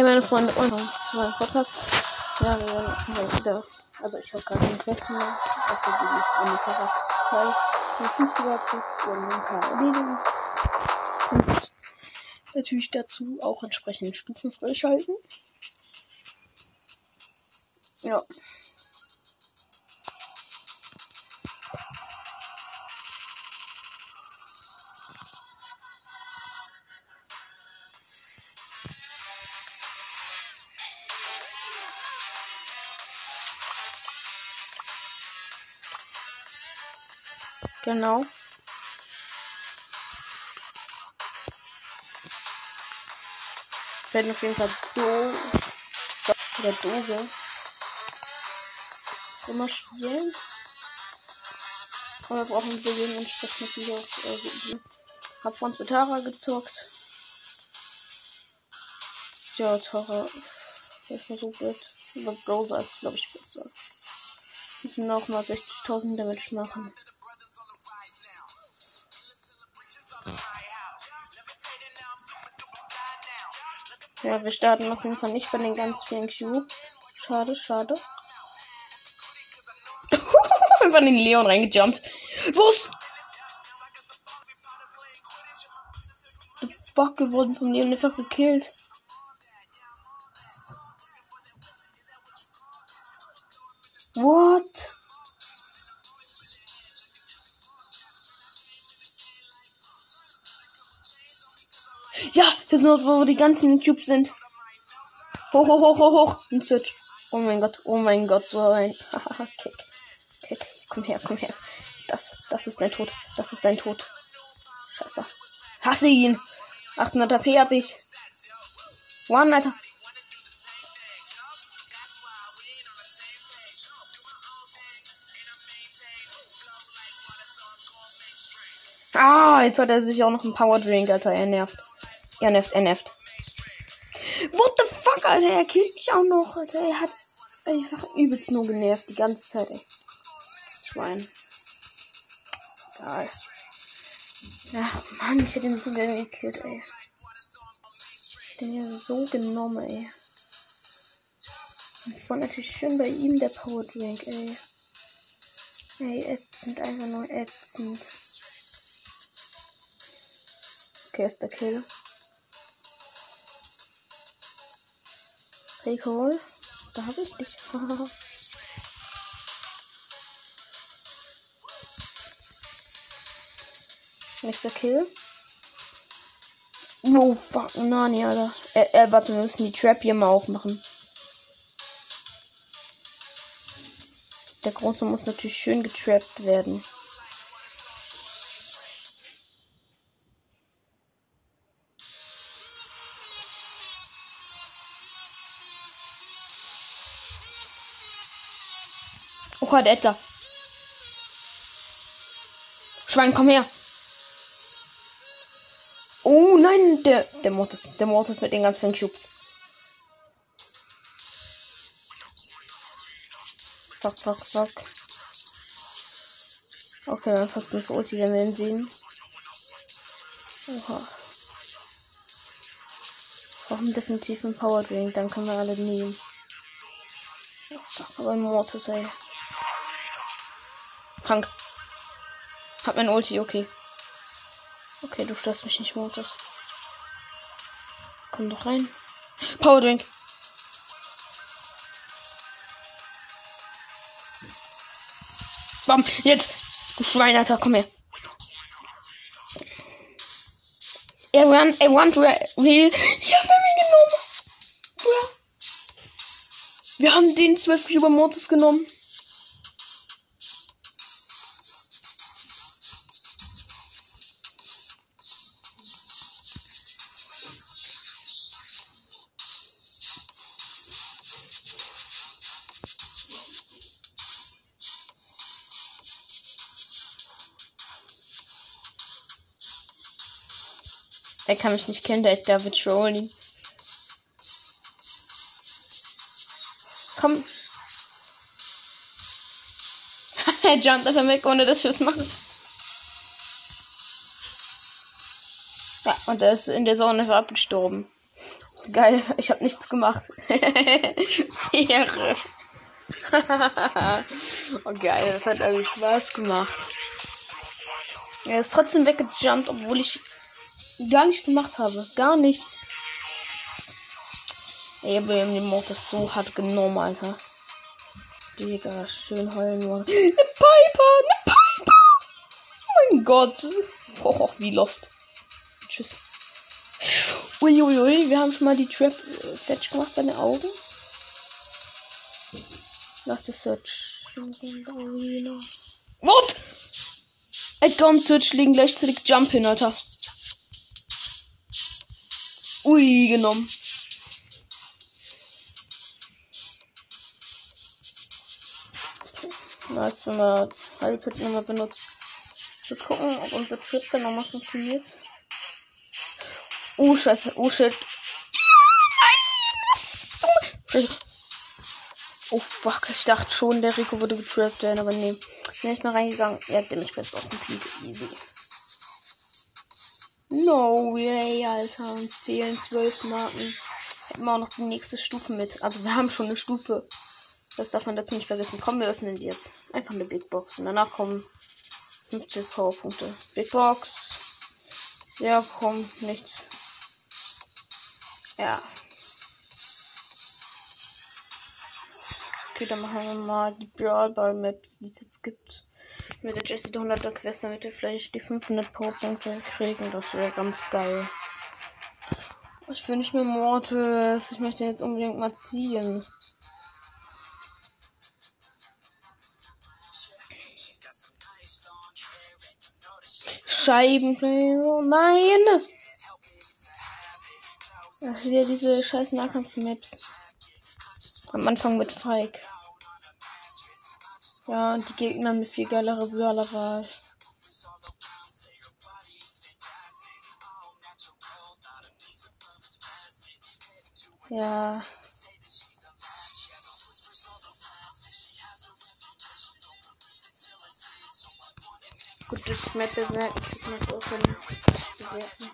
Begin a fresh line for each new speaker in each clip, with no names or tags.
Hey meine Freunde, und zu meinem Podcast. Ja, wir werden wieder, also ich habe gerade einen Festen gemacht, also die eine Charakter, die 50 ist und ein paar erledigen. Und natürlich dazu auch entsprechend Stufen freischalten. Ja. Genau. Werden auf jeden Fall Do oder Dose immer spielen. Aber brauchen wir gegen entsprechend natürlich auch äh, Hab von mit Tara gezockt. Ja, Tara. Ich versucht wird. Aber Browser ist, glaube ich, besser. Müssen nochmal 60.000 Damage machen. Ja, wir starten auf jeden Fall nicht bei den ganz vielen Cubes. Schade, schade. Einfach in den Leon reingejumpt. Was? Bock geworden vom Leon einfach gekillt. What? Sind dort, wo die ganzen Cubes sind. Hoch, hoch, hoch, hoch, hoch. Ein Switch. Oh mein Gott, oh mein Gott, so ein. Kick. Kick. Komm her, komm her. Das, das ist dein Tod. Das ist dein Tod. Scheiße. Hasse ihn. 800 AP hab ich. One, Alter. Ah, jetzt hat er sich auch noch einen Power Drink, Alter. Er nervt. Er nervt, er nervt. What the fuck, Alter? Er killt mich auch noch, Alter. Er hat einfach übelst nur genervt die ganze Zeit, ey. Schwein. Geil. Ach, Mann, ich hätte ihn so gerne gekillt, ey. Ich hätte ihn ja so genommen, ey. Und es war natürlich schön bei ihm, der Power Drink, ey. Ey, ätzend, einfach nur ätzend. Okay, ist der Kill. Recall. Da habe ich dich. Nächster Kill. Oh, fuck, Nani, Alter. Äh, äh, warte, wir müssen die Trap hier mal aufmachen. Der Große muss natürlich schön getrappt werden. Gott, Edgar. Schwein, komm her. Oh nein, der, der Mortis, der Mortis mit den ganz vielen Cubes. Fuck, fuck, fuck. Okay, dann fast das Ulti, wenn wir ihn sehen. Oha. Brauchen definitiv einen Power Drink, dann können wir alle nehmen. Aber ein Mortis, ey. Krank. Hab mein Ulti, okay. Okay, du störst mich nicht, Mortis. Komm doch rein. Power Drink. Bam, jetzt. Du Schwein, Alter, komm her. Er run, er want real. Wir haben ihn genommen. Wir haben den 12 Cuber Mortis genommen. Er kann mich nicht kennen, der ist David Trolling. Komm. er jumpt einfach weg, ohne dass wir es machen. Ja, und er ist in der Zone einfach abgestorben. Geil, ich habe nichts gemacht. Oh geil, das hat irgendwie Spaß gemacht. Er ist trotzdem weggejumpt, obwohl ich gar nichts gemacht habe. Gar nichts. Ey, aber den Mord so hart genommen, Alter. Digga, schön heulen nur. Eine Piper! Eine Piper! Oh mein Gott. Oh, wie lost. Tschüss. Uiuiui, wir haben schon mal die Trap äh, Fetch gemacht bei den Augen. Lass die Search. What? Edgar und Search liegen gleichzeitig Jump hin, Alter. Ui, genommen. Nice, wenn wir Heilpit nochmal benutzt. Jetzt gucken, ob unser Trip dann nochmal funktioniert. Oh, scheiße. Oh, shit. Oh, fuck. Ich dachte schon, der Rico würde getrappt werden, aber nee. Bin nicht mehr reingegangen. Er hat nämlich fest auf Complete Easy. No way, Alter. Und zählen zwölf Marken. Hätten wir auch noch die nächste Stufe mit. Also wir haben schon eine Stufe. Das darf man dazu nicht vergessen. Kommen wir öffnen die jetzt. Einfach eine Big Box. Und danach kommen 50 Powerpunkte. Big Box. Ja, komm, nichts. Ja. Okay, dann machen wir mal die Brawl Ball Map, die es jetzt gibt. Mit der Jessie 100er Quest, damit wir vielleicht die 500 Powerpunkte kriegen. Das wäre ganz geil. Ich nicht mehr Mortis. Ich möchte jetzt unbedingt mal ziehen. Scheiben. Oh nein! Ach, wieder diese scheiß Nahkampf-Maps. Am Anfang mit Feig. Ja, und die Gegner mit viel geilere Brawler-Wahl. Ja. Gut, das Map bewerten. Das Map auch bewerten.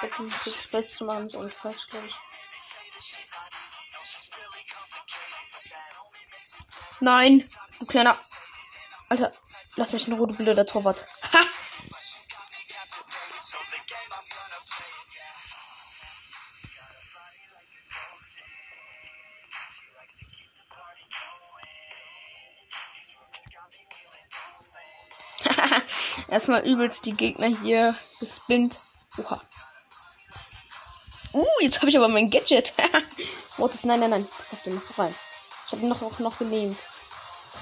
Jetzt um zu machen, ist auch Nein, du kleiner. Alter, lass mich in Ruhe, du blöder Torwart. Ha! Erstmal übelst die Gegner hier gespinnt. Oha. Uh, jetzt habe ich aber mein Gadget. oh, das, nein, nein, nein. Das hat den noch rein. Ich habe ihn noch, noch, gelähmt.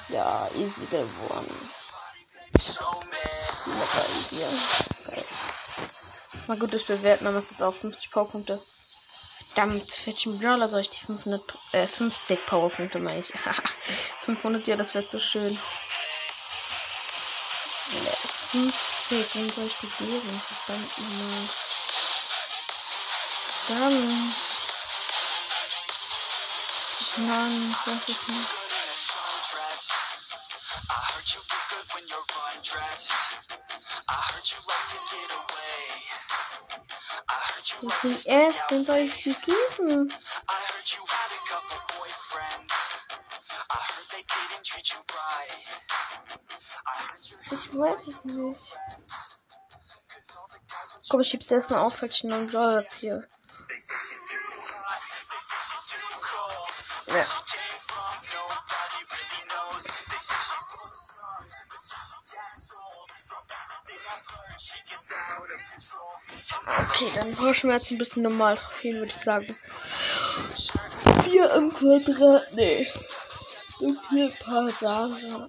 Ja, easy gewonnen. Locker easy. Geil. Mal gut, das bewerten, dann ist jetzt auch 50 Powerpunkte. Verdammt, welchen Brawler soll ich die 500, äh, 50 Powerpunkte meine ich. 500, ja, das wäre so schön. 50, wen soll ich die geben? Verdammt nochmal. Verdammt. Mann, ich weiß es nicht. Wie viel Essen soll ich die geben? Ich weiß es nicht. Komm, ich heb's erstmal auf, falls ich einen Brawler hier. Ja. Okay, dann jetzt ein bisschen normal Trophäen, würde ich sagen. 4 im Quadrat. Nee. Und hier ein paar Sachen.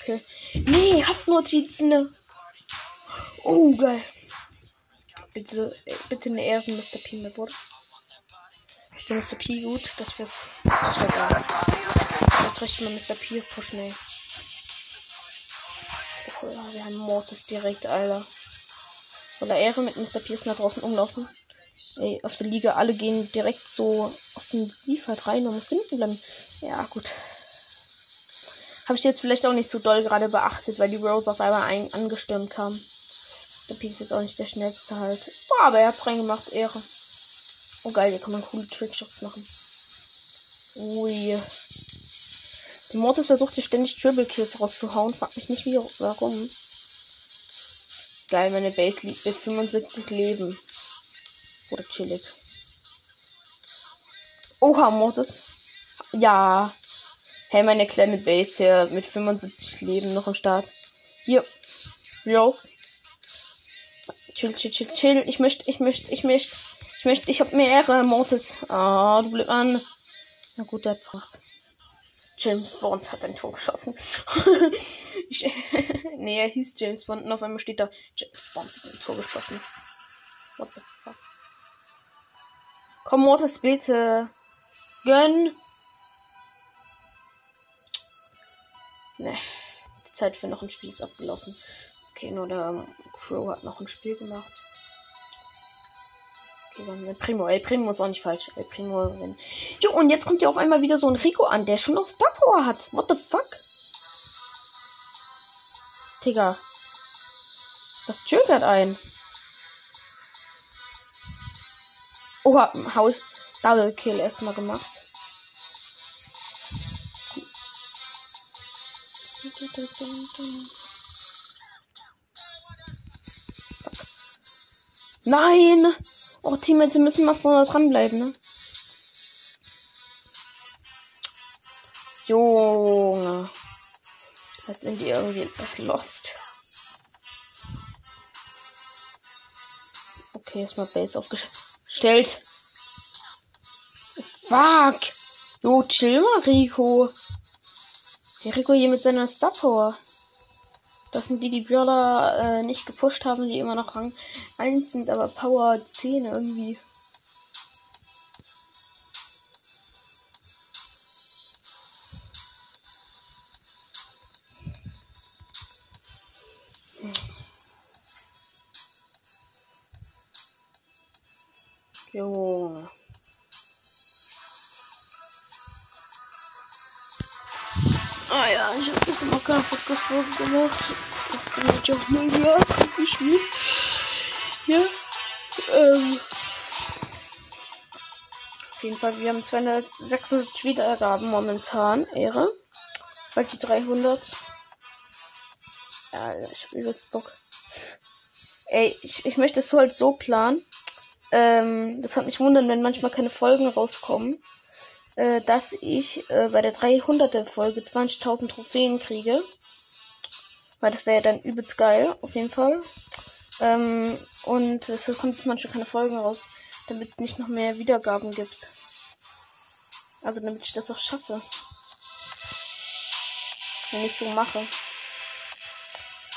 Okay. Nee, Haftnotizen. Oh, geil. Bitte, bitte eine Ehre, Mr. P, mein Bruder. Der Mr. P gut? Das wäre das wär geil. Jetzt richtig mal Mr. P pushen, ey. Ja, wir haben Mortis direkt, Alter. Oder Ehre mit Mr. P ist nach draußen umlaufen. Ey, auf der Liga, alle gehen direkt so offensiv halt rein und muss hinten bleiben. Ja, gut. Habe ich jetzt vielleicht auch nicht so doll gerade beachtet, weil die Rose auf einmal ein angestürmt kam. Der Pi ist jetzt auch nicht der schnellste halt. Boah, aber er hat's reingemacht. Ehre. Oh geil, hier kann man coole Trickshots machen. Ui. Mortis versucht hier ständig Triple Kills rauszuhauen. Frag mich nicht wie, warum. Geil, meine Base liegt mit 75 Leben. Oder chillig. Oha, Mortis. Ja. Hey, meine kleine Base hier mit 75 Leben noch am Start. Hier. Raus. Chill, chill, chill, chill. Ich möchte, ich möchte, ich möchte, ich möchte, ich hab mehrere Mortis. Ah, du bleib an. Na gut, der Tracht. James Bond hat ein Tor geschossen. nee, er hieß James Bond und auf einmal steht da James Bond hat ein Tor geschossen. What the fuck? Komm, Mortis, bitte. Gönn. Ne. Die Zeit für noch ein Spiel ist abgelaufen. Okay, nur der Crow hat noch ein Spiel gemacht. Dann El Primo. El Primo ist auch nicht falsch. El Primo. Wenn... Jo, und jetzt kommt ja auf einmal wieder so ein Rico an, der schon auf Star Power hat. What the fuck? Digga. Das triggert ein. Oha, hau ich. Double Kill erstmal gemacht. Nein! Oh, Teammates, müssen mal vorne dranbleiben, ne? Junge. Das sind die irgendwie lost. Okay, erstmal Base aufgestellt. Fuck! Jo, chill mal, Rico. Der Rico hier mit seiner Star Power. Das sind die, die Brawler äh, nicht gepusht haben, die immer noch Rang 1 sind, aber Power 10 irgendwie. Junge. Ah ja, ich habe noch mal keine Podcast-Folge gemacht. Das kann ich mal wieder gespielt. Ja. Ähm. Auf jeden Fall, wir haben 206 Wiedergaben momentan. Ehre. Bald die 300. Ja, ich hab übelst Bock. Ey, ich, ich möchte es so halt so planen. Ähm, das hat mich wundern, wenn manchmal keine Folgen rauskommen äh, dass ich äh, bei der 300er Folge 20.000 Trophäen kriege. Weil das wäre ja dann übelst geil, auf jeden Fall. Ähm, und es kommt manchmal keine Folgen raus, damit es nicht noch mehr Wiedergaben gibt. Also damit ich das auch schaffe. Wenn ich so mache.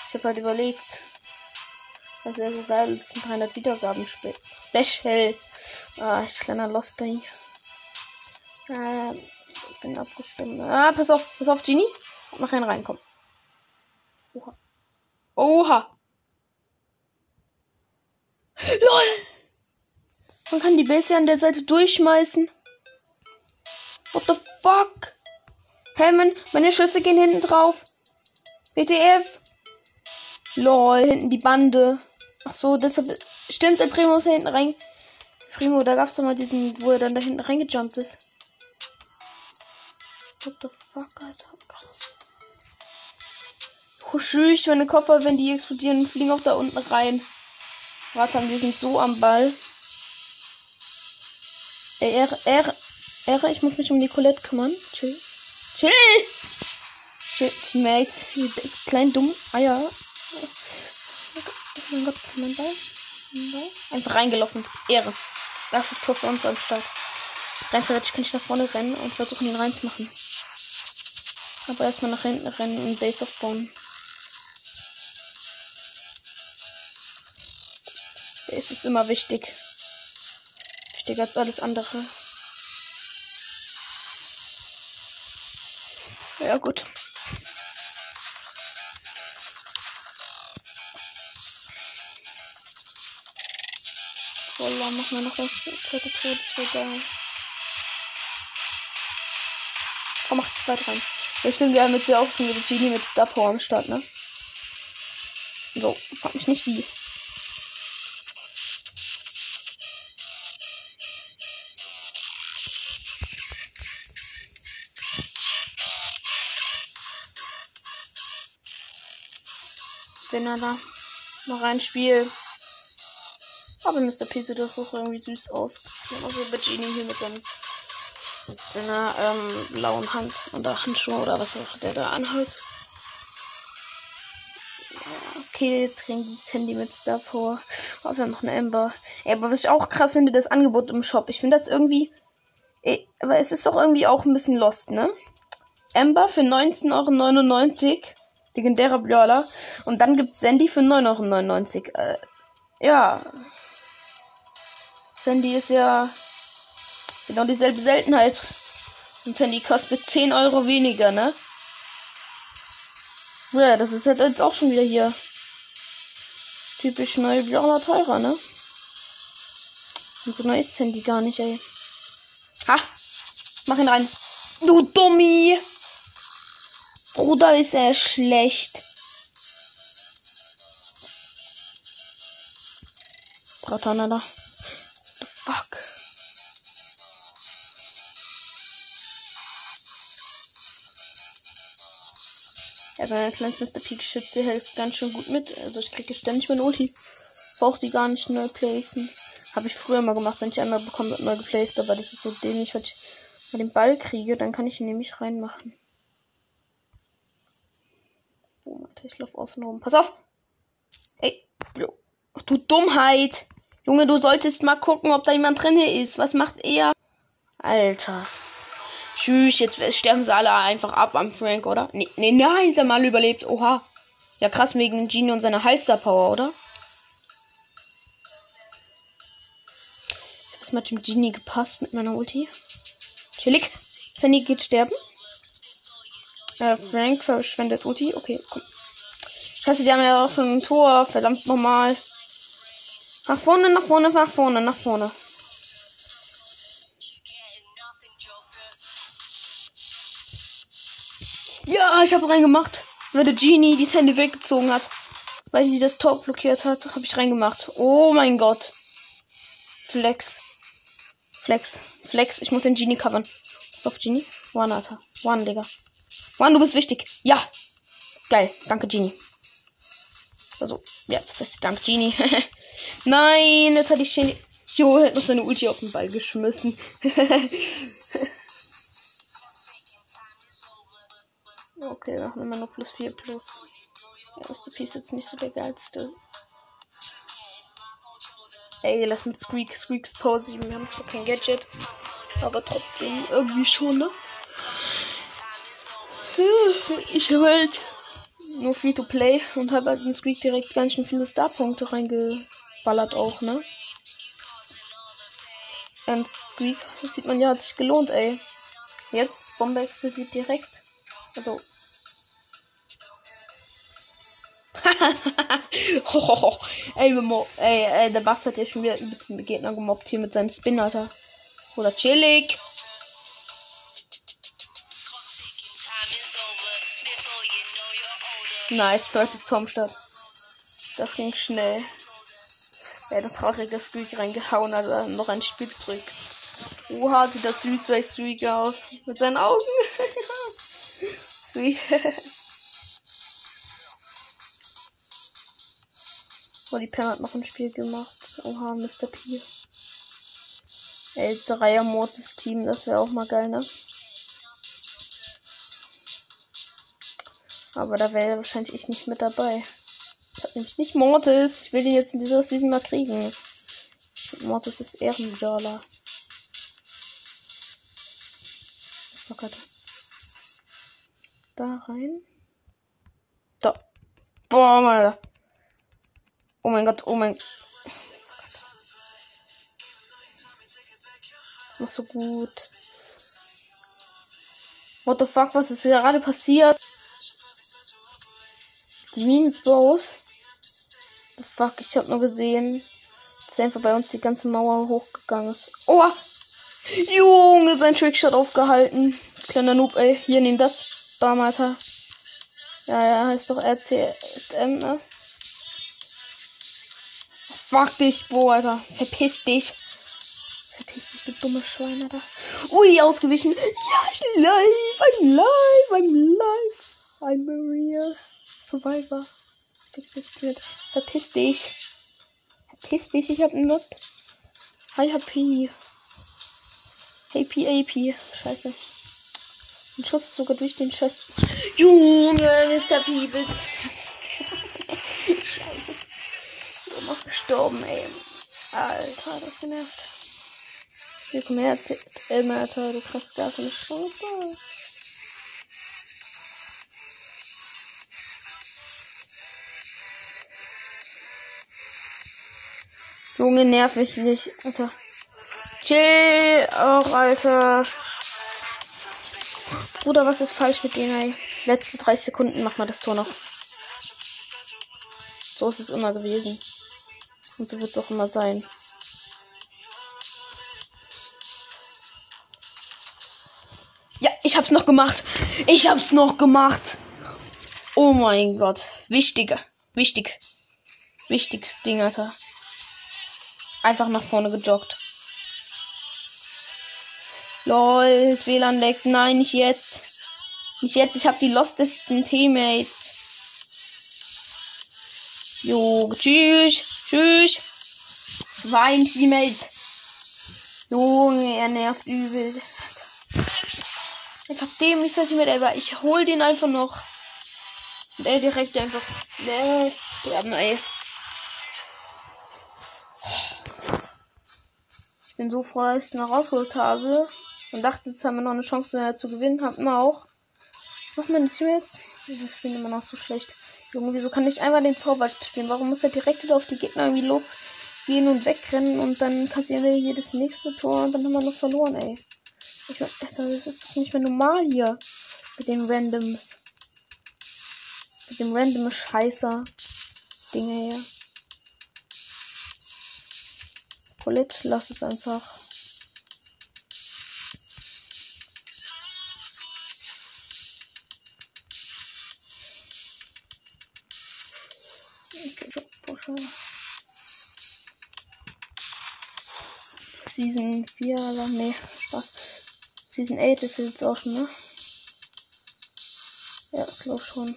Ich habe halt überlegt, das wäre so geil, das sind 300 Wiedergaben Special. Ah, ich kleiner Lost hier. Äh, ich bin abgestimmt. Ah, pass auf, pass auf, Genie. Mach einen rein, komm. Oha. Oha. LOL! Man kann die Base an der Seite durchschmeißen. What the fuck? Hemmen, meine Schüsse gehen hinten drauf. WTF. LOL, hinten die Bande. Ach so, deshalb stimmt der Primo ist hinten rein. Primo, da gab's doch mal diesen, wo er dann da hinten reingejumpt ist. What the fuck, Alter? Krass. Tschüss, meine Koffer, wenn die explodieren, fliegen auch da unten rein. Warte, wir sind so am Ball. Er, er, er, ich muss mich um die Colette kümmern. Chill. Chill! Chill, Teammates. Klein dumm. Eier. Oh mein Gott, mein Ball. Mein Ball. Einfach reingelaufen. Ehre. Das ist Tor für uns am Start. Rein theoretisch kann ich nach vorne rennen und versuchen, ihn reinzumachen. Aber erstmal nach hinten rennen und Base aufbauen. Ist immer wichtig. Wichtiger als alles andere. Ja, gut. Voila, machen wir noch das dritte das wird geil. Komm, mach zweite rein. Ja, stimmt, wir haben jetzt ja auch schon wieder Genie mit Star Power am Start, ne? So, frag mich nicht wie. Wenn er da noch ein Spiel. Aber Mr. P sieht das auch irgendwie süß aus. Also Genie hier mit seinem mit seiner ähm, blauen Hand oder Handschuhe oder was auch der da anhat. Okay, jetzt kriegen die Handy mit davor. Oh, wir noch eine Ember. Ey, aber was ich auch krass finde, das Angebot im Shop. Ich finde das irgendwie. Ey, aber es ist doch irgendwie auch ein bisschen lost, ne? Ember für 19,99 Euro. Legendärer Brawler. Und dann gibt's Sandy für 9,99 Euro. Äh, ja. Sandy ist ja genau dieselbe Seltenheit. Und Sandy kostet 10 Euro weniger, ne? Ja, das ist halt jetzt auch schon wieder hier. Typisch neue Brawler teurer, ne? Und so neu ist Sandy gar nicht, ey. Ha! Mach ihn rein. Du Dummi! Bruder ist er schlecht. Bratanada. The fuck? Ja, mein kleines Mr. P Geschütze hilft ganz schön gut mit. Also ich kriege ständig meine Ulti. Brauche die gar nicht neu placen. Habe ich früher mal gemacht, wenn ich einmal bekomme, wird neu geplaced, aber das ist so dämlich, wenn ich mal den Ball kriege, dann kann ich ihn nämlich reinmachen. Oh, warte, ich laufe außen. Pass auf! Ey. Ach, du Dummheit! Junge, du solltest mal gucken, ob da jemand drin ist. Was macht er? Alter. Tschüss, jetzt sterben sie alle einfach ab am Frank, oder? Nee, nee nein, der mal überlebt. Oha. Ja, krass, wegen Genie und seiner Halster-Power, oder? Ich hab's mit dem Genie gepasst mit meiner Ulti. Chillig. Sandy geht sterben. Äh, Frank verschwendet Ulti. Okay, komm. Scheiße, die haben ja auch schon ein Tor. Verdammt nochmal. Nach vorne, nach vorne, nach vorne, nach vorne. Ja, ich habe reingemacht. Weil der Genie die Hände weggezogen hat. Weil sie das Tor blockiert hat, habe ich reingemacht. Oh mein Gott. Flex. Flex. Flex. Ich muss den Genie covern. Auf Genie. One, Alter. One, Digga. One, du bist wichtig. Ja. Geil. Danke, Genie. Also, ja, das heißt Dank, Genie. Nein, jetzt hatte ich Genie. Jo, hat noch seine Ulti auf den Ball geschmissen. okay, wir haben immer nur plus 4 plus. Ja, Mr. P ist jetzt nicht so der geilste. Ey, lass mit Squeak, Squeaks Pause. Wir haben zwar kein Gadget, aber trotzdem irgendwie schon, ne? Ich habe halt nur Free to Play und habe halt in Squeak direkt ganz schön viele Star-Punkte reingeballert auch, ne? Und Squeak, das sieht man ja, hat sich gelohnt, ey. Jetzt, Bombe explodiert direkt. Also. ey, ey, ey, der Bass hat ja schon wieder übelst den Gegner gemobbt hier mit seinem Spin, Alter. Oder chillig. Nice, zweites Turmstadt. Das ging schnell. Hat ein trauriges Streak reingehauen, also noch ein Stück zurück. Oha, sieht das süß bei Streak aus. Mit seinen Augen. Sweet. oh, die Pam hat noch ein Spiel gemacht. Oha, Mr. P. Ey, Dreier-Modus Team, das wäre auch mal geil, ne? Aber da wäre wahrscheinlich ich nicht mit dabei. Ich hab nämlich nicht Mortis. Ich will den jetzt in dieser Season mal kriegen. Mortis ist Ehrenbrawler. Oh Gott. Da rein. Da. Boah, Alter. Oh mein Gott, oh mein. Mach so gut. What the fuck, was ist gerade passiert? Raus. The fuck, ich hab nur gesehen, dass einfach bei uns die ganze Mauer hochgegangen ist. Oh! Junge, sein Trickshot aufgehalten. Kleiner Noob, ey. Hier, nimm das. Bam, Alter. Ja, ja, heißt doch RCM, ne? Fuck dich, Bo, Alter. Verpiss dich. Verpiss dich, du dumme Schwein, Alter. Ui, ausgewichen. Ja, ich live. I'm live. I'm live. I'm real Survivor. Verpiss dich. Verpiss dich, ich hab einen Hi, HP. AP, AP. Scheiße. Ein Schuss sogar durch den Schuss. Junge, Mr. Peebles. Scheiße. Ich bin noch gestorben, ey. Alter, das genervt. Hier, komm her, Alter, du kriegst gar keine Chance. Junge, nerv mich nicht, Alter. Chill, auch, Alter. Bruder, was ist falsch mit denen, ey? Letzte drei Sekunden machen wir das Tor noch. So ist es immer gewesen. Und so wird es auch immer sein. Ja, ich hab's noch gemacht. Ich hab's noch gemacht. Oh mein Gott. Wichtiger. Wichtig. Wichtiges Ding, Alter. Einfach nach vorne gejoggt. Lol, das WLAN leckt. Nein, nicht jetzt. Nicht jetzt, ich habe die lostesten Teammates. Jo, tschüss. Tschüss. Schwein, Teammate. Junge, er nervt übel. Einfach dämlich sein Teammate, aber ich hol den einfach noch. Und er direkt einfach. Nee, sterben, ey. Bin so noch rausgeholt habe. Und dachte, jetzt haben wir noch eine Chance zu gewinnen. Hatten wir auch. Was machen meine Teammates? Ich spielen immer noch so schlecht. Junge, wieso kann ich einmal den Zauber spielen? Warum muss er direkt wieder auf die Gegner irgendwie losgehen und wegrennen und dann kassieren wir hier nächste Tor und dann haben wir noch verloren, ey. Ich mein, das ist doch nicht mehr normal hier. Mit den Randoms. Mit dem random Scheißer. Dinge hier. Colette, lass es einfach. Season 4, aber nee, Spaß. Season 8 ist jetzt auch schon, ne? Ja, ich glaube schon.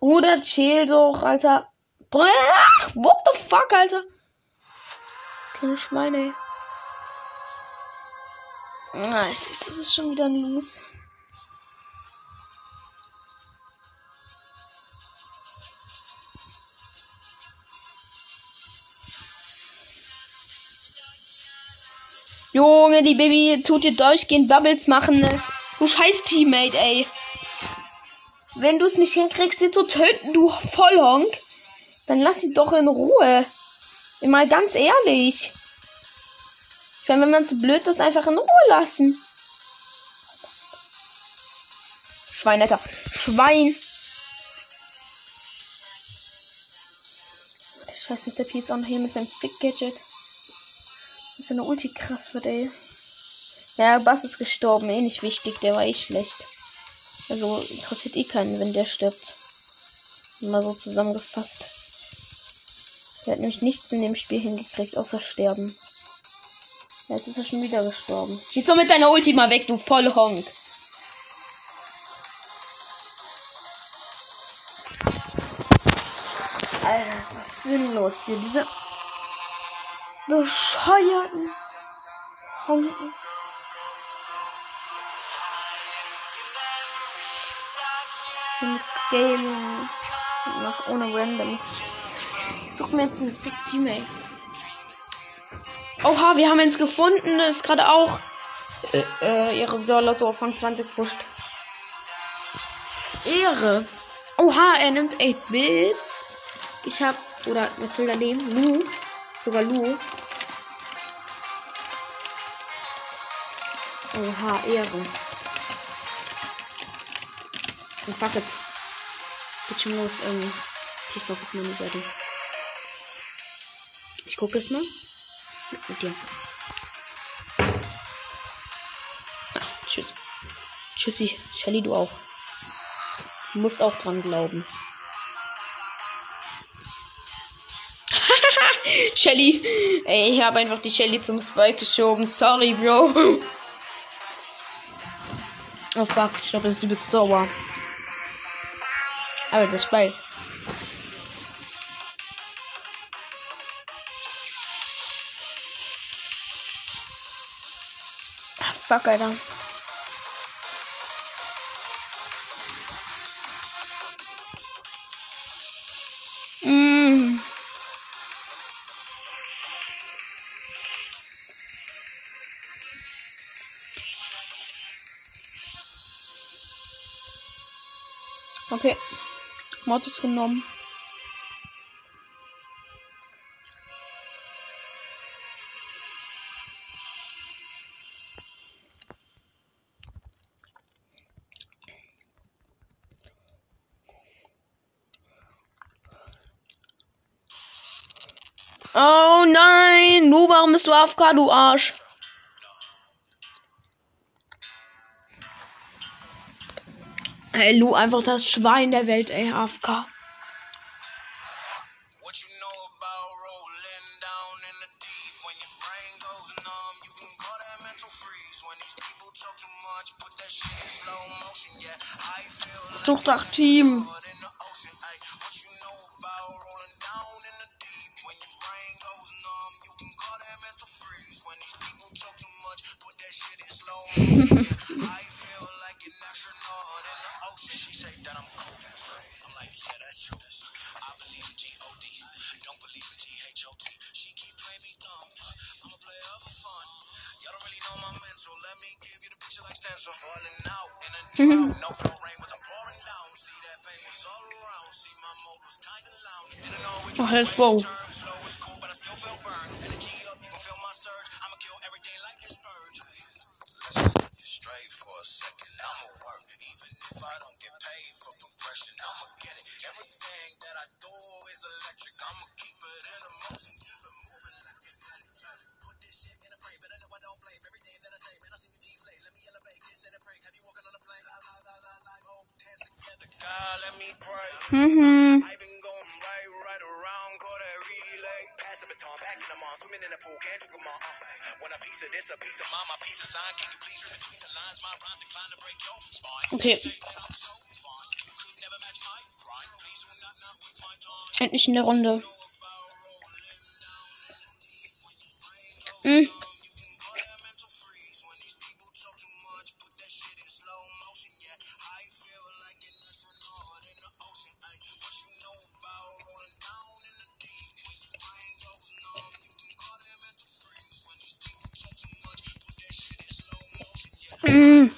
Bruder, chill doch, Alter. What the fuck, Alter? Kleine Schweine. Ah, ich das ist schon wieder ein Los. Junge, die Baby tut dir durchgehend Bubbles machen. Ne? Du scheiß Teammate, ey. Wenn du es nicht hinkriegst, sie zu töten, du Vollhonk, dann lass sie doch in Ruhe. Mal ganz ehrlich. Ich meine, wenn man zu blöd ist, einfach in Ruhe lassen. Schwein, Alter. Schwein. Scheiß Mr. P ist auch noch hier mit seinem Fick-Gadget ist eine Ulti krass wird, ey. Ja, Bass ist gestorben, eh nicht wichtig, der war eh schlecht. Also interessiert eh keinen, wenn der stirbt. Mal so zusammengefasst. Der hat nämlich nichts in dem Spiel hingekriegt, außer sterben. Jetzt ist er schon wieder gestorben. Schieß doch mit deiner Ulti mal weg, du Vollhonk. Alter, was ist denn los hier? Diese bescheuerten Honken. Mit Scaling. Noch ohne Random. Ich suche mir jetzt einen Big Teammate. Oha, wir haben uns gefunden. Ist gerade auch äh, äh, ihre Dollar so von 20 pusht. Ehre. Oha, er nimmt 8 Bits. Ich hab. Oder was will er nehmen? Lu. Sogar Lu. Oha, Ehre. Und fuck it. Schon los, ähm. Ich glaube, ist meine Seite gucke es mal. Mit dir. Ach, tschüss. Tschüssi. Shelly, du auch. Du musst auch dran glauben. Shelly. Ey, ich habe einfach die Shelly zum Spike geschoben. Sorry, Bro. Oh fuck, ich glaube, das ist übelst sauer. Aber das Spike. Fuck, Alter. Mm. Okay. Mord ist genommen. AFK, du Arsch. Hey, Lu, einfach das Schwein der Welt, ey, AFK. Sucht nach Team.
Whoa.
Mm.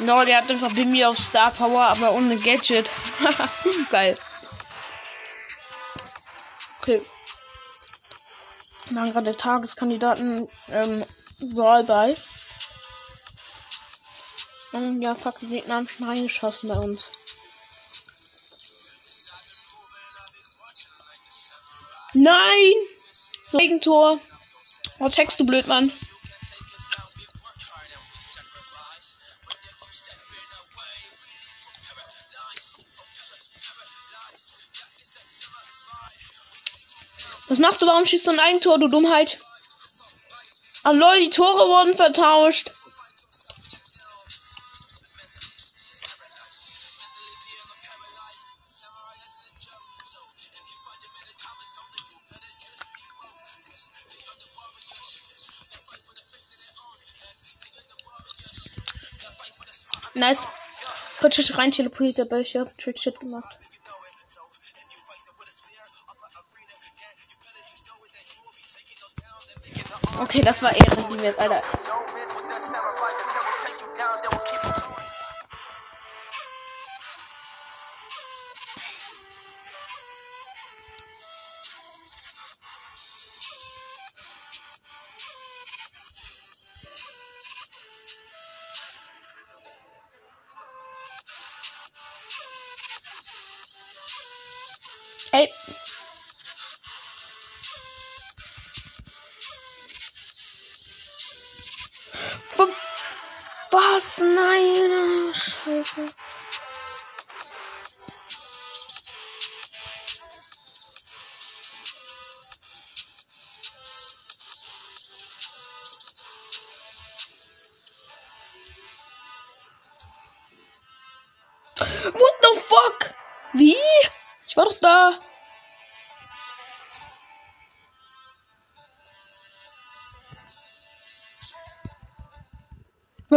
No, der hat einfach Bimbi auf Star Power, aber ohne Gadget. Geil. Okay. Wir haben gerade Tageskandidaten ähm, Brawl bei. Und ja, fuck, die Gegner haben schon reingeschossen bei uns. Nein! Regentor! Oh, Text, du blöd, Mann. Was machst du? Warum schießt du ein Eigentor, du Dummheit? Ah lol, die Tore wurden vertauscht. Nice. Trickshit rein teleportiert, aber ich hab Trickshit gemacht. Okay, das war Ehrenliebe, Alter.
Don't
Was? Nein, ah, scheiße.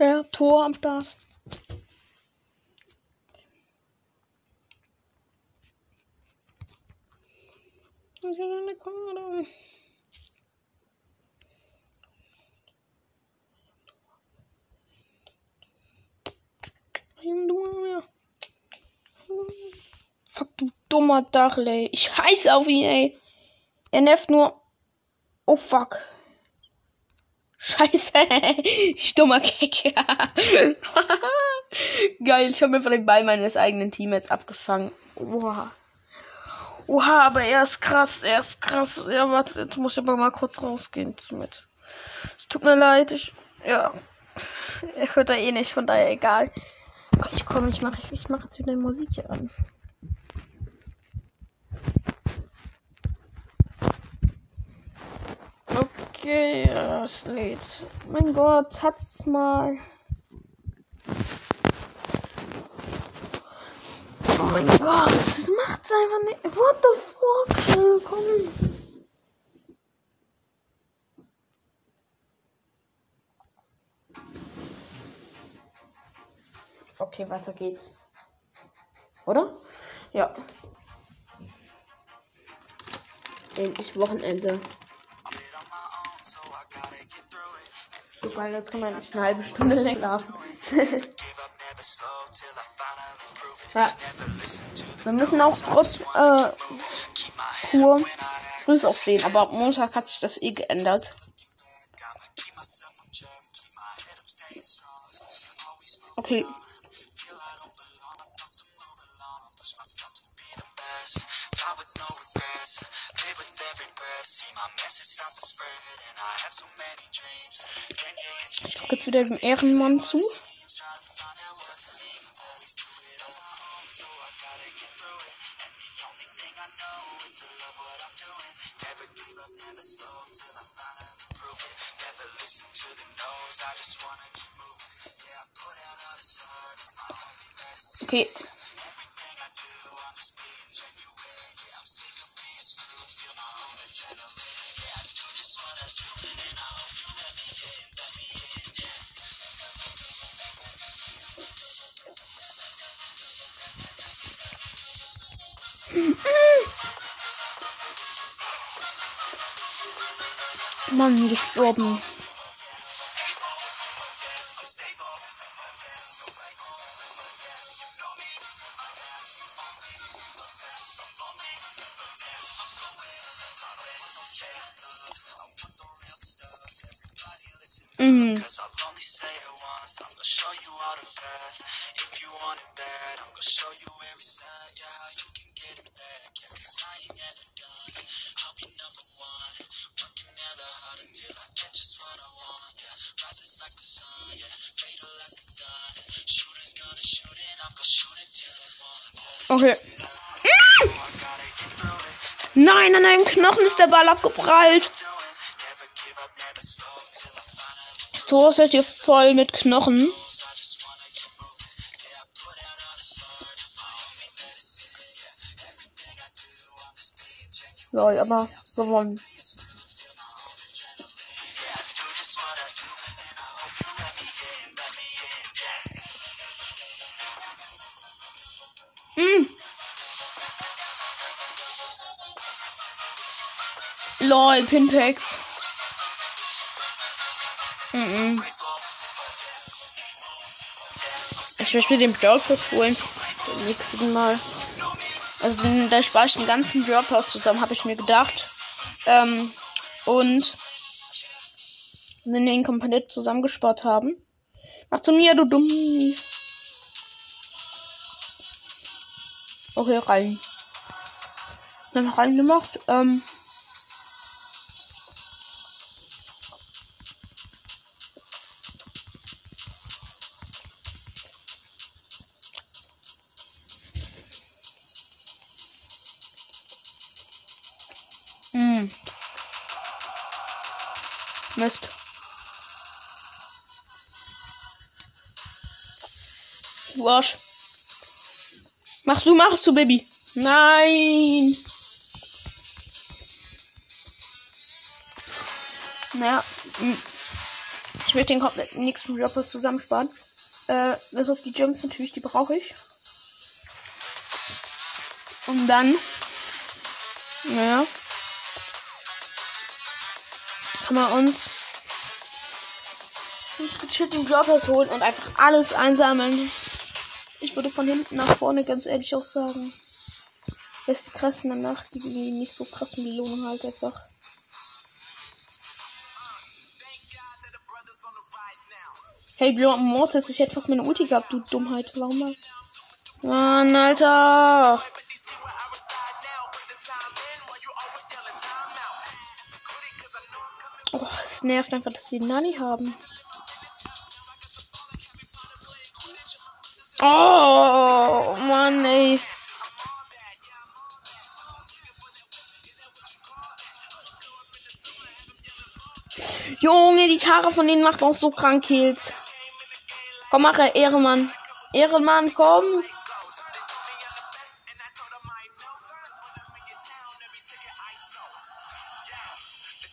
Ja, Tor am Start. Ich habe eine Karte. Fuck, du dummer Dachel, ey. Ich scheiße auf ihn, ey. Er nervt nur. Oh, fuck. Scheiße. ich dummer Keck. Geil, ich habe mir von den Ball meines eigenen Teammates abgefangen. Oha. Oha, aber er ist krass, er ist krass. Ja, warte, jetzt muss ich aber mal kurz rausgehen mit. Es tut mir leid, ich. Ja. Er hört da eh nicht, von daher egal. Ich komm, ich mache ich mach jetzt wieder Musik hier an. Okay, ja, es lädt. Mein Gott, hat's mal. Oh mein Gott, das macht's einfach nicht. What the fuck? Ja, komm. Okay, weiter geht's. Oder? Ja. Endlich Wochenende. Super, jetzt kann man nicht eine halbe Stunde länger schlafen. ja. Wir müssen auch trotz äh, Kur früh aufstehen, aber ab Montag hat sich das eh geändert. Okay. Wieder dem Ehrenmann zu.
Yeah,
Okay. Nein, an einem Knochen ist der Ball abgeprallt.
I do, I'm just being genuine.
Lol, aber gewonnen.
Yeah, I do
Ich möchte mir den Brawl Pass holen. Beim nächsten Mal. Also den, da spare ich den ganzen Brawl Pass zusammen, habe ich mir gedacht. Ähm, und wenn wir ihn komplett zusammengespart haben. Mach zu mir, du dumm. Okay, rein. Dann reingemacht. Ähm. Mist. Du Arsch. Machst du, machst du, Baby. Nein. Naja. mm. Ich werde den kompletten nächsten Jobbers zusammensparen. Äh, bis auf die Gems natürlich, die brauche ich. Und dann. Naja. Kann man uns. Uns gechillt den Jobbers holen und einfach alles einsammeln. Ich würde von hinten nach vorne ganz ehrlich auch sagen. Jetzt die danach, die, die nicht so krassen Belohnungen halt einfach. Hey, Björn Mortis, ich hätte fast meine Ulti gehabt, du Dummheit. Warum mal? Mann, Alter. Nervt einfach, dass sie Nani haben. Oh, Mann, ey. Junge, die Tara von denen macht auch so krank Kills. Komm, mache, Ehrenmann. Ehrenmann, komm.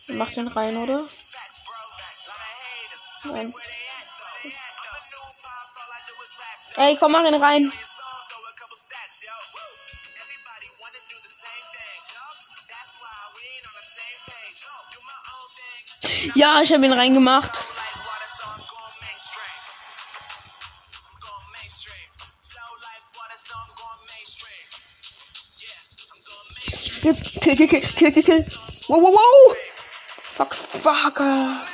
Mach den rein, oder? Nein. Ey, komm, mach ihn rein. Ja, ich habe ihn reingemacht. Jetzt, kill, kill, kill, kill, kill, kill. Wow, wow, wow. Fuck, fuck.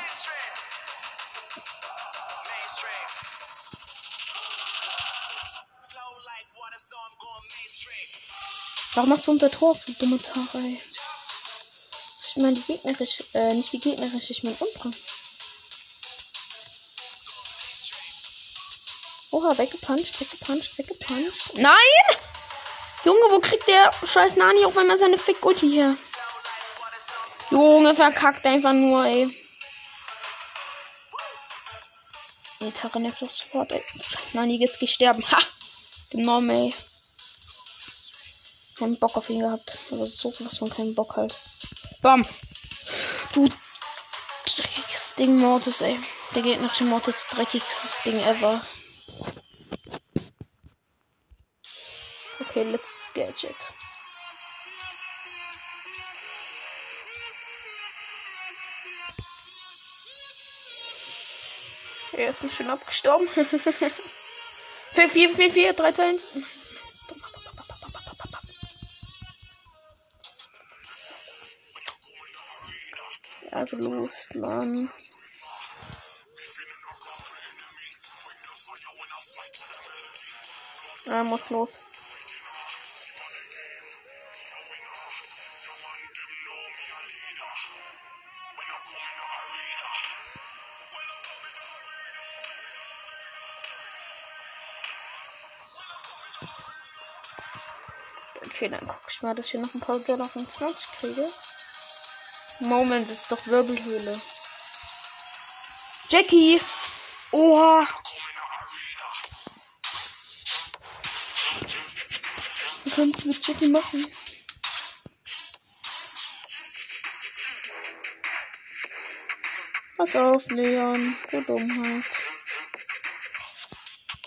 Warum machst du unser Tor, du dumme Tara, ey? Ich meine die gegnerische, äh, nicht die gegnerische, ich meine unsere. Oha, weggepuncht, weggepuncht, weggepuncht. Nein! Junge, wo kriegt der scheiß Nani auf einmal seine Fick-Ulti her? Junge, verkackt einfach nur, ey. Nee, Tara nervt doch sofort, ey. Scheiß Nani, jetzt geh sterben. Ha! Genommen, ey keinen Bock auf ihn gehabt. Aber so was von keinen Bock halt. Bam! Du dreckiges Ding, Mortis, ey. Der geht nach dem Mortis dreckigstes Ding ever. Okay, letztes Gadget. Er ist mir schon abgestorben. 4, 4, 4, 4, 3, 2, 1. Los, Mann. Er muss los. Okay, dann guck ich mal, dass ich hier noch ein paar Dollar von 20 kriege. Moment, das ist doch Wirbelhöhle. Jackie! Oha! Was können wir mit Jackie machen? Pass auf, Leon. Du Dummheit.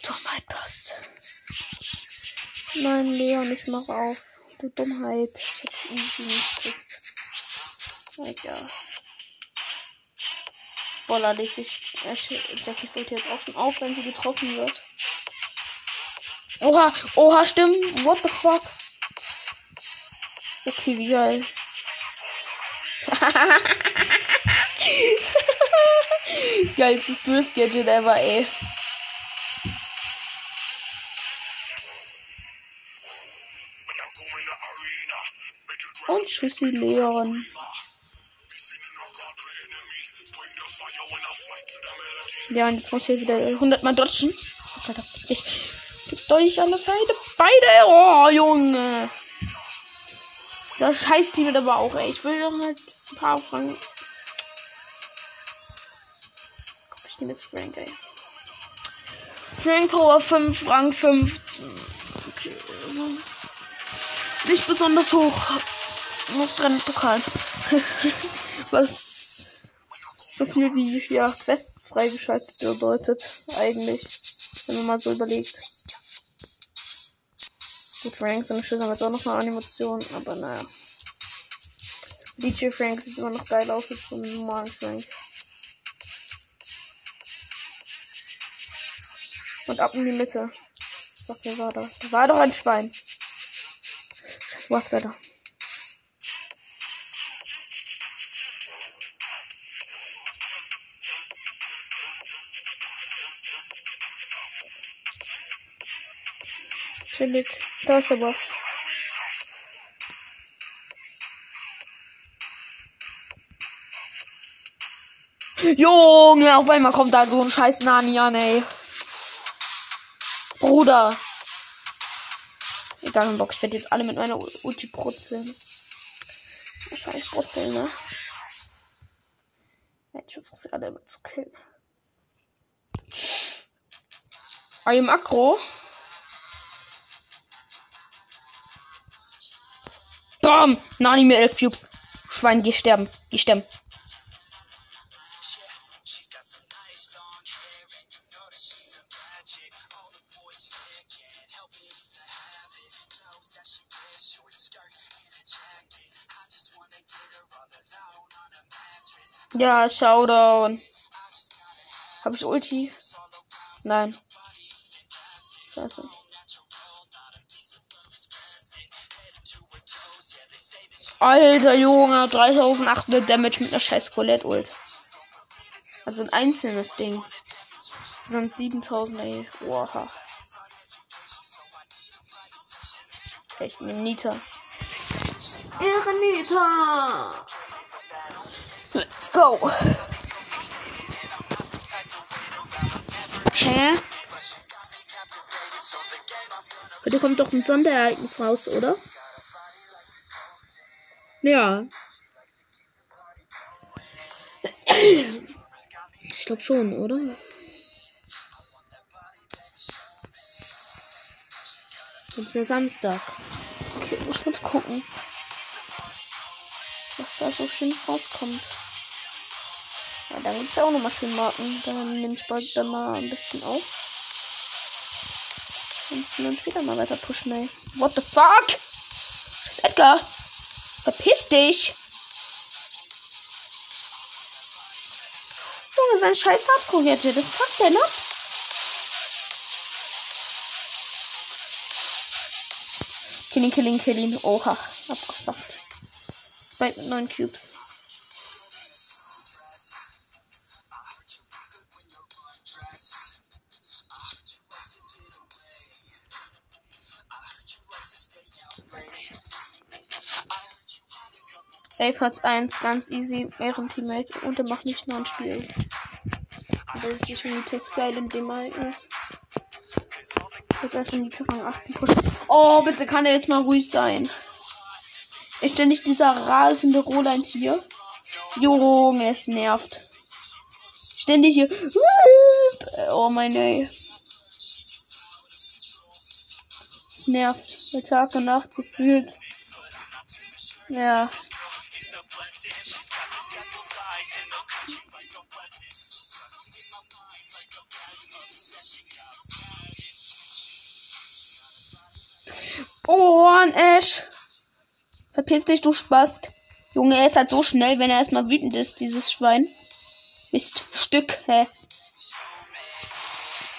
Dummheit passt. Nein, Leon, ich mach auf. Du Dummheit. Ich hab's easy nicht. Egal. Boah, leg ich. Jackie sollte jetzt auch schon auf, wenn sie getroffen wird. Oha, oha, stimmt. What the fuck? Okay, wie geil. Geilstes Durst-Gadget ever, ey. Und Tschüssi, Leon. Ja, und jetzt muss ich wieder 100 Mal dodgen. Ich gibt euch an der Seite. Beide. Oh, Junge. Das scheiß Team wird aber auch, ey. Ich will doch halt ein paar. Komm, ich nehme jetzt Frank, ey. Frank Power 5, Rang 15. Okay. Nicht besonders hoch. Muss dran Pokal. Was so viel wie, ja, Quest freigeschaltet bedeutet. Eigentlich. Wenn man mal so überlegt. Gut, Frank, seine Schüsse haben jetzt auch noch eine Animation, aber naja. DJ Frank sieht immer noch geil aus als ein normalen Frank. Und ab in die Mitte. Was war da? Da war doch ein Schwein. Was ist da? Chillig. Da ist der Boss. Junge, auf einmal kommt da so ein scheiß Nani an, ey. Bruder. Egal, Bock, ich werde jetzt alle mit meiner Ulti brutzeln. Scheiß brutzeln, ne? Ich versuche sie alle immer zu killen. Are you Makro? Bam! Nani mir elf Cubes. Schwein, geh sterben. Geh sterben. Ja, Showdown. Hab ich Ulti? Nein. Scheiße. Alter Junge, 3800 Damage mit einer scheiß Colette Ult. Also ein einzelnes Ding. Das sind 7000, ey. Oha. Echt eine Nita. Ihre Nita. Let's go. Hä? Heute kommt doch ein Sonderereignis raus, oder? Ja. Ich glaube schon, oder? Das ist ja Samstag. Okay, muss mal gucken. Was da so schönes rauskommt. Ja, da gibt es auch nochmal schön Marken. Dann nehme ich bald dann mal ein bisschen auf. Und dann später mal weiter pushen, ey. What the fuck? Das ist Edgar. Verpiss dich! Junge, sein scheiß Hardcore-Gadget. Das packt der ab. Killing, killing, killing. Oha. Abgefuckt. Spike mit neun Cubes. Hat 1 ganz easy. Ehrenteammate und er macht nicht nur ein Spiel. Das ist sich Mythos geil in dem Alter. Das heißt, wenn die zu Rang 8 pushen. Oh, bitte kann er jetzt mal ruhig sein. Ist denn nicht dieser rasende Roland hier? Junge, es nervt. Ständig hier. Oh mein ey. Es nervt. Der Tag und Nacht gefühlt. Ja. Ein Ash. Verpiss dich, du Spast. Junge, er ist halt so schnell, wenn er erstmal wütend ist, dieses Schwein. Miststück, hä?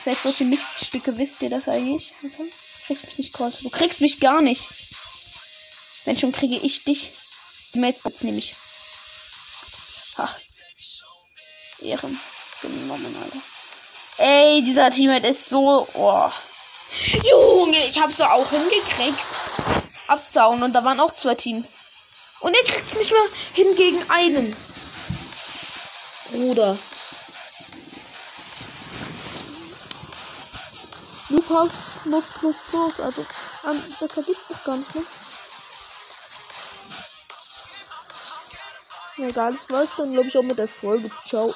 Seid solche Miststücke, wisst ihr das eigentlich? Alter? Kriegst mich nicht kurz. Du kriegst mich gar nicht. Wenn schon kriege ich dich. Mates nehme ich. Ha. Ehren. Genommen, Alter. Ey, dieser Teammate ist so. Oh. Junge, ich hab's so auch hingekriegt. Abzauen und da waren auch zwei Teams. Und er kriegt's nicht mehr hin gegen einen. Bruder. Lukas noch plus plus, also um, besser gibt's doch gar nicht, ne? Egal, ich weiß dann glaube ich auch mit der Folge. Ciao.